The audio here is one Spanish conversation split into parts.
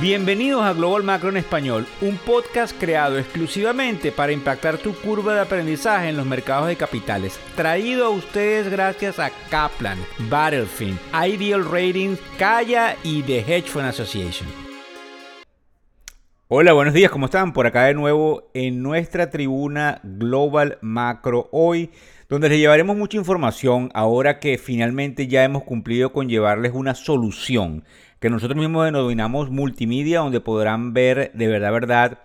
Bienvenidos a Global Macro en Español, un podcast creado exclusivamente para impactar tu curva de aprendizaje en los mercados de capitales. Traído a ustedes gracias a Kaplan, Battlefield, Ideal Ratings, Kaya y The Hedge Fund Association. Hola, buenos días, ¿cómo están? Por acá de nuevo en nuestra tribuna Global Macro hoy, donde les llevaremos mucha información ahora que finalmente ya hemos cumplido con llevarles una solución que nosotros mismos denominamos multimedia, donde podrán ver de verdad, verdad,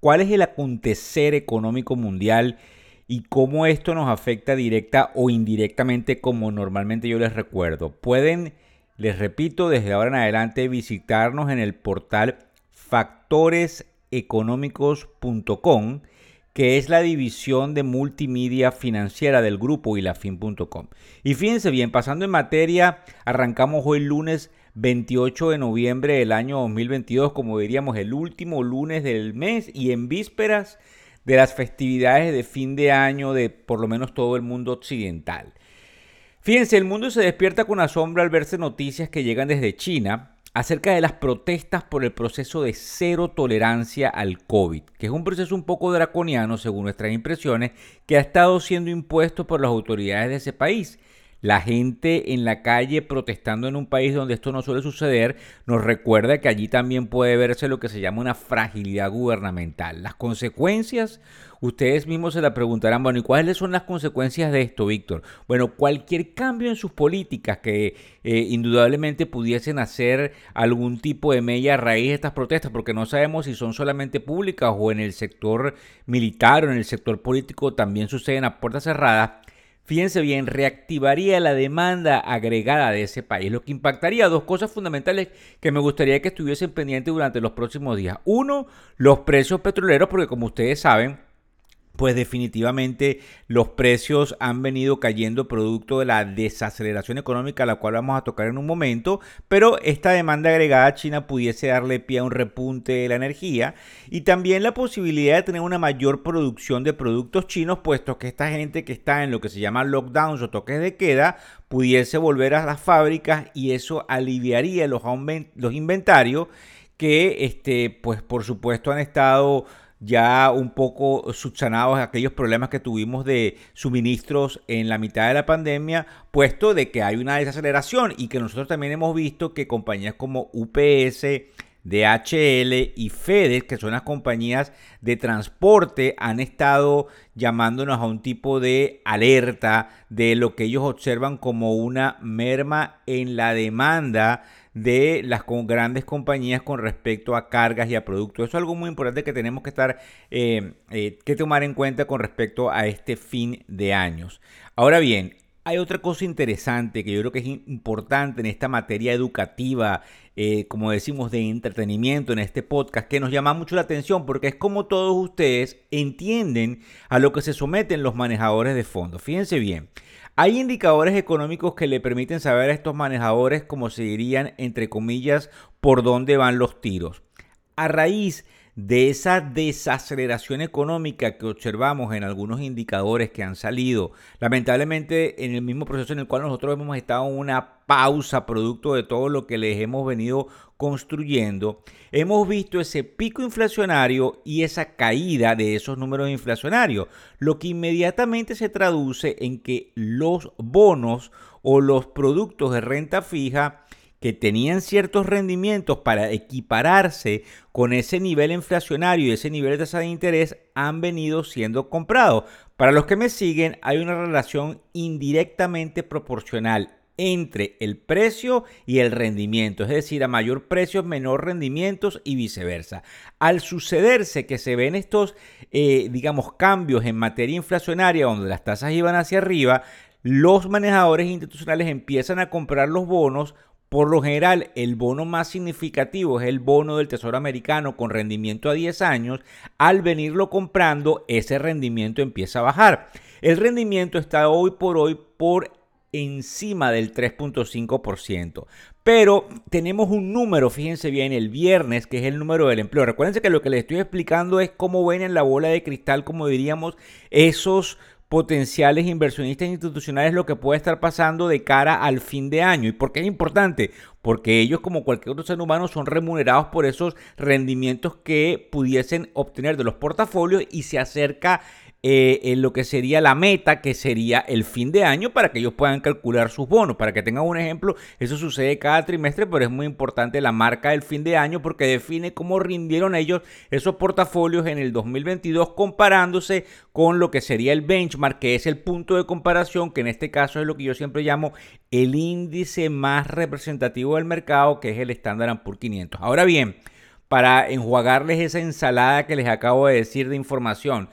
cuál es el acontecer económico mundial y cómo esto nos afecta directa o indirectamente, como normalmente yo les recuerdo. Pueden, les repito, desde ahora en adelante visitarnos en el portal factoreseconómicos.com que es la división de multimedia financiera del grupo y la fin.com. Y fíjense bien, pasando en materia, arrancamos hoy lunes 28 de noviembre del año 2022, como diríamos el último lunes del mes y en vísperas de las festividades de fin de año de por lo menos todo el mundo occidental. Fíjense, el mundo se despierta con asombro al verse noticias que llegan desde China acerca de las protestas por el proceso de cero tolerancia al COVID, que es un proceso un poco draconiano según nuestras impresiones, que ha estado siendo impuesto por las autoridades de ese país la gente en la calle protestando en un país donde esto no suele suceder, nos recuerda que allí también puede verse lo que se llama una fragilidad gubernamental. Las consecuencias, ustedes mismos se la preguntarán, bueno, ¿y cuáles son las consecuencias de esto, Víctor? Bueno, cualquier cambio en sus políticas que eh, indudablemente pudiesen hacer algún tipo de mella a raíz de estas protestas, porque no sabemos si son solamente públicas o en el sector militar o en el sector político también suceden a puertas cerradas fíjense bien, reactivaría la demanda agregada de ese país, lo que impactaría dos cosas fundamentales que me gustaría que estuviesen pendientes durante los próximos días. Uno, los precios petroleros, porque como ustedes saben, pues definitivamente los precios han venido cayendo producto de la desaceleración económica, la cual vamos a tocar en un momento, pero esta demanda agregada a China pudiese darle pie a un repunte de la energía y también la posibilidad de tener una mayor producción de productos chinos, puesto que esta gente que está en lo que se llama lockdowns o toques de queda, pudiese volver a las fábricas y eso aliviaría los, los inventarios que, este, pues por supuesto han estado ya un poco subsanados aquellos problemas que tuvimos de suministros en la mitad de la pandemia, puesto de que hay una desaceleración y que nosotros también hemos visto que compañías como UPS, DHL y FedEx, que son las compañías de transporte, han estado llamándonos a un tipo de alerta de lo que ellos observan como una merma en la demanda de las grandes compañías con respecto a cargas y a productos. Eso es algo muy importante que tenemos que estar eh, eh, que tomar en cuenta con respecto a este fin de años. Ahora bien, hay otra cosa interesante que yo creo que es importante en esta materia educativa, eh, como decimos, de entretenimiento en este podcast, que nos llama mucho la atención porque es como todos ustedes entienden a lo que se someten los manejadores de fondos. Fíjense bien, hay indicadores económicos que le permiten saber a estos manejadores, como se dirían, entre comillas, por dónde van los tiros. A raíz de esa desaceleración económica que observamos en algunos indicadores que han salido, lamentablemente en el mismo proceso en el cual nosotros hemos estado en una pausa producto de todo lo que les hemos venido construyendo, hemos visto ese pico inflacionario y esa caída de esos números inflacionarios, lo que inmediatamente se traduce en que los bonos o los productos de renta fija que tenían ciertos rendimientos para equipararse con ese nivel inflacionario y ese nivel de tasa de interés han venido siendo comprados. Para los que me siguen, hay una relación indirectamente proporcional entre el precio y el rendimiento, es decir, a mayor precio, menor rendimientos y viceversa. Al sucederse que se ven estos, eh, digamos, cambios en materia inflacionaria, donde las tasas iban hacia arriba, los manejadores institucionales empiezan a comprar los bonos por lo general, el bono más significativo es el bono del Tesoro americano con rendimiento a 10 años. Al venirlo comprando, ese rendimiento empieza a bajar. El rendimiento está hoy por hoy por encima del 3.5%. Pero tenemos un número, fíjense bien, el viernes, que es el número del empleo. Recuérdense que lo que les estoy explicando es cómo ven en la bola de cristal, como diríamos, esos potenciales inversionistas institucionales lo que puede estar pasando de cara al fin de año. ¿Y por qué es importante? Porque ellos, como cualquier otro ser humano, son remunerados por esos rendimientos que pudiesen obtener de los portafolios y se acerca eh, en lo que sería la meta, que sería el fin de año, para que ellos puedan calcular sus bonos. Para que tengan un ejemplo, eso sucede cada trimestre, pero es muy importante la marca del fin de año porque define cómo rindieron ellos esos portafolios en el 2022 comparándose con lo que sería el benchmark, que es el punto de comparación, que en este caso es lo que yo siempre llamo el índice más representativo del mercado, que es el Standard Poor's 500. Ahora bien, para enjuagarles esa ensalada que les acabo de decir de información,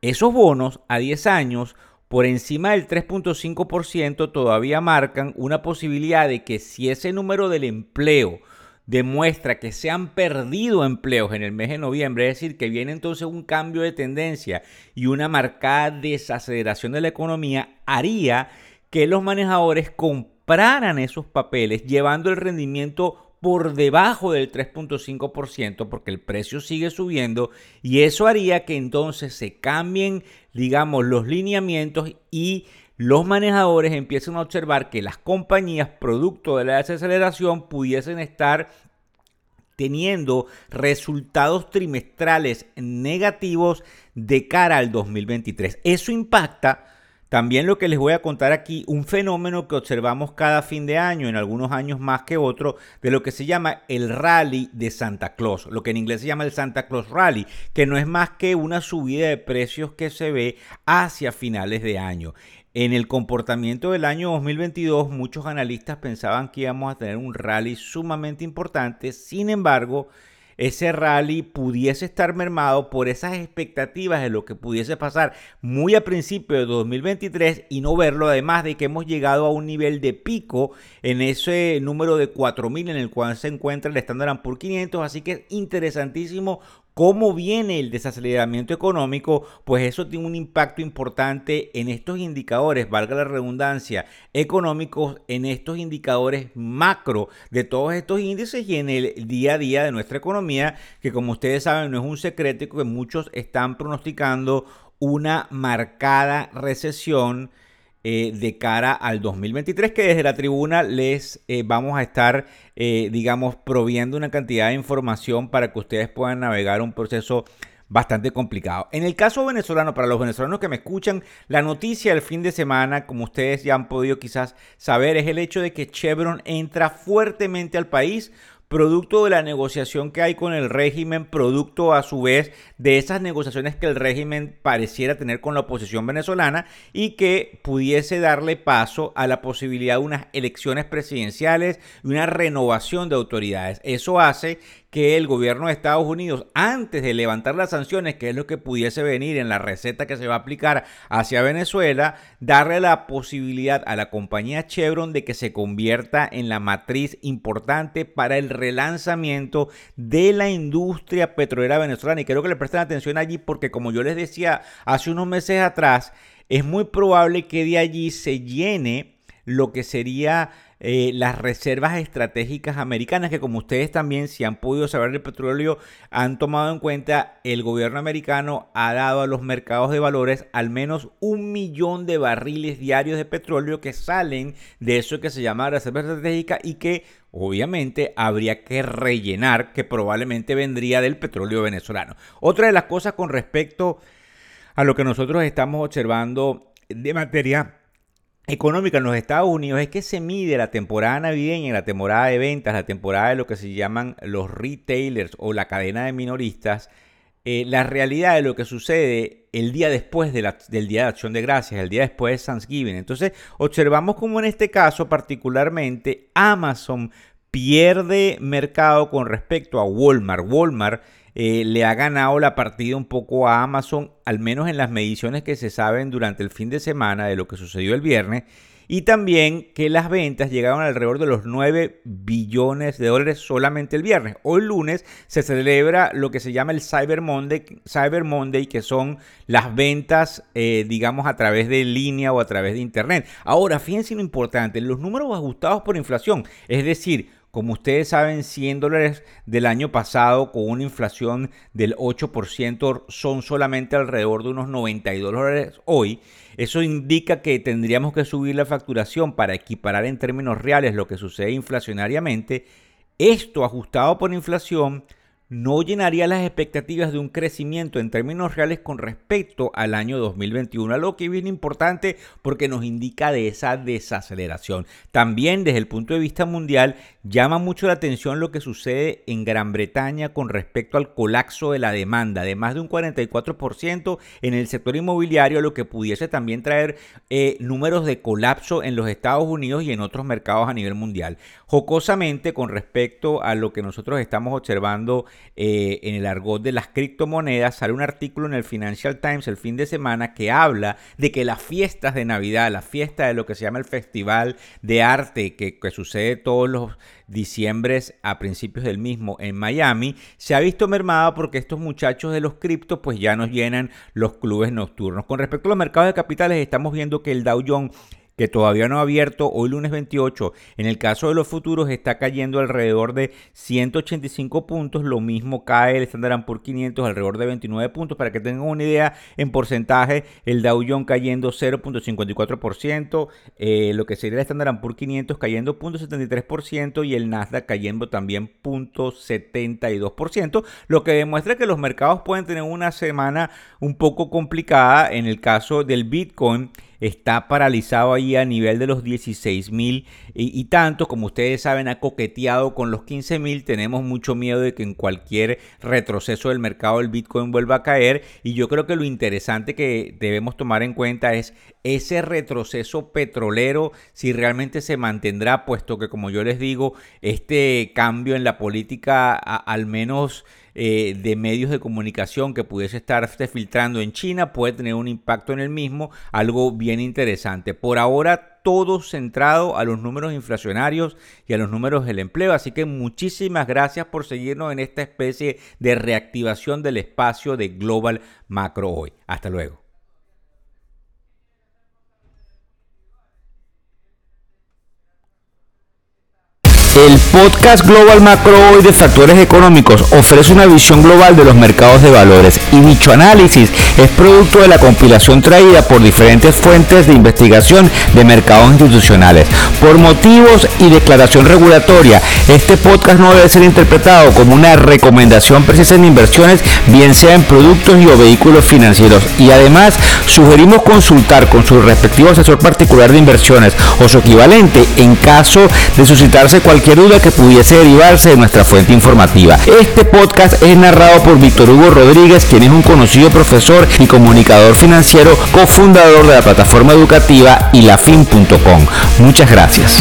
esos bonos a 10 años por encima del 3.5% todavía marcan una posibilidad de que si ese número del empleo demuestra que se han perdido empleos en el mes de noviembre, es decir, que viene entonces un cambio de tendencia y una marcada desaceleración de la economía, haría que los manejadores compraran esos papeles llevando el rendimiento por debajo del 3.5% porque el precio sigue subiendo y eso haría que entonces se cambien, digamos, los lineamientos y los manejadores empiecen a observar que las compañías, producto de la desaceleración, pudiesen estar teniendo resultados trimestrales negativos de cara al 2023. Eso impacta también lo que les voy a contar aquí, un fenómeno que observamos cada fin de año, en algunos años más que otro, de lo que se llama el rally de Santa Claus, lo que en inglés se llama el Santa Claus Rally, que no es más que una subida de precios que se ve hacia finales de año. En el comportamiento del año 2022, muchos analistas pensaban que íbamos a tener un rally sumamente importante, sin embargo, ese rally pudiese estar mermado por esas expectativas de lo que pudiese pasar muy a principio de 2023 y no verlo, además de que hemos llegado a un nivel de pico en ese número de 4.000 en el cual se encuentra el Standard Poor's 500, así que es interesantísimo cómo viene el desaceleramiento económico, pues eso tiene un impacto importante en estos indicadores, valga la redundancia, económicos, en estos indicadores macro de todos estos índices y en el día a día de nuestra economía, que como ustedes saben no es un secreto que muchos están pronosticando una marcada recesión eh, de cara al 2023, que desde la tribuna les eh, vamos a estar, eh, digamos, proviendo una cantidad de información para que ustedes puedan navegar un proceso bastante complicado. En el caso venezolano, para los venezolanos que me escuchan, la noticia del fin de semana, como ustedes ya han podido quizás saber, es el hecho de que Chevron entra fuertemente al país producto de la negociación que hay con el régimen, producto a su vez de esas negociaciones que el régimen pareciera tener con la oposición venezolana y que pudiese darle paso a la posibilidad de unas elecciones presidenciales y una renovación de autoridades. Eso hace que el gobierno de Estados Unidos, antes de levantar las sanciones, que es lo que pudiese venir en la receta que se va a aplicar hacia Venezuela, darle la posibilidad a la compañía Chevron de que se convierta en la matriz importante para el relanzamiento de la industria petrolera venezolana. Y creo que le presten atención allí porque, como yo les decía hace unos meses atrás, es muy probable que de allí se llene lo que sería eh, las reservas estratégicas americanas, que como ustedes también, si han podido saber el petróleo, han tomado en cuenta, el gobierno americano ha dado a los mercados de valores al menos un millón de barriles diarios de petróleo que salen de eso que se llama reserva estratégica y que obviamente habría que rellenar, que probablemente vendría del petróleo venezolano. Otra de las cosas con respecto a lo que nosotros estamos observando de materia económica en los Estados Unidos es que se mide la temporada navideña, la temporada de ventas, la temporada de lo que se llaman los retailers o la cadena de minoristas, eh, la realidad de lo que sucede el día después del Día de Acción de Gracias, el día después de Thanksgiving. Entonces, observamos como en este caso particularmente Amazon pierde mercado con respecto a Walmart. Walmart eh, le ha ganado la partida un poco a Amazon, al menos en las mediciones que se saben durante el fin de semana de lo que sucedió el viernes. Y también que las ventas llegaron alrededor de los 9 billones de dólares solamente el viernes. Hoy lunes se celebra lo que se llama el Cyber Monday, Cyber Monday que son las ventas, eh, digamos, a través de línea o a través de Internet. Ahora, fíjense lo importante, los números ajustados por inflación, es decir, como ustedes saben, 100 dólares del año pasado con una inflación del 8% son solamente alrededor de unos 92 dólares hoy. Eso indica que tendríamos que subir la facturación para equiparar en términos reales lo que sucede inflacionariamente. Esto ajustado por inflación no llenaría las expectativas de un crecimiento en términos reales con respecto al año 2021, algo que es bien importante porque nos indica de esa desaceleración. También desde el punto de vista mundial llama mucho la atención lo que sucede en Gran Bretaña con respecto al colapso de la demanda de más de un 44% en el sector inmobiliario, lo que pudiese también traer eh, números de colapso en los Estados Unidos y en otros mercados a nivel mundial. Jocosamente con respecto a lo que nosotros estamos observando eh, en el argot de las criptomonedas, sale un artículo en el Financial Times el fin de semana que habla de que las fiestas de Navidad, la fiesta de lo que se llama el Festival de Arte, que, sucede todos los diciembres a principios del mismo en Miami, se ha visto mermada porque estos muchachos de los criptos pues ya nos llenan los clubes nocturnos. Con respecto a los mercados de capitales, estamos viendo que el Dow Jones que todavía no ha abierto hoy lunes 28. En el caso de los futuros está cayendo alrededor de 185 puntos. Lo mismo cae el Standard Poor's 500 alrededor de 29 puntos. Para que tengan una idea en porcentaje, el Dow Jones cayendo 0.54%, eh, lo que sería el Standard Poor's 500 cayendo 0.73% y el Nasdaq cayendo también 0.72%, lo que demuestra que los mercados pueden tener una semana un poco complicada. En el caso del Bitcoin, está paralizado ahí a nivel de los 16 mil y, tanto, como ustedes saben, ha coqueteado con los 15 mil. Tenemos mucho miedo de que en cualquier retroceso del mercado el Bitcoin vuelva a caer y yo creo que lo interesante que debemos tomar en cuenta es ese retroceso petrolero, si realmente se mantendrá, puesto que como yo les digo, este cambio en la política al menos eh, de medios de comunicación que pudiese estarse filtrando en China puede tener un impacto en el mismo, algo bien interesante. Por ahora todo centrado a los números inflacionarios y a los números del empleo. Así que muchísimas gracias por seguirnos en esta especie de reactivación del espacio de Global Macro hoy. Hasta luego. El podcast Global Macro hoy de Factores Económicos ofrece una visión global de los mercados de valores y dicho análisis es producto de la compilación traída por diferentes fuentes de investigación de mercados institucionales. Por motivos y declaración regulatoria, este podcast no debe ser interpretado como una recomendación precisa en inversiones, bien sea en productos y o vehículos financieros. Y además, sugerimos consultar con su respectivo asesor particular de inversiones o su equivalente en caso de suscitarse cualquier duda que pudiese derivarse de nuestra fuente informativa. Este podcast es narrado por Víctor Hugo Rodríguez, quien es un conocido profesor y comunicador financiero, cofundador de la plataforma educativa ilafin.com. Muchas gracias.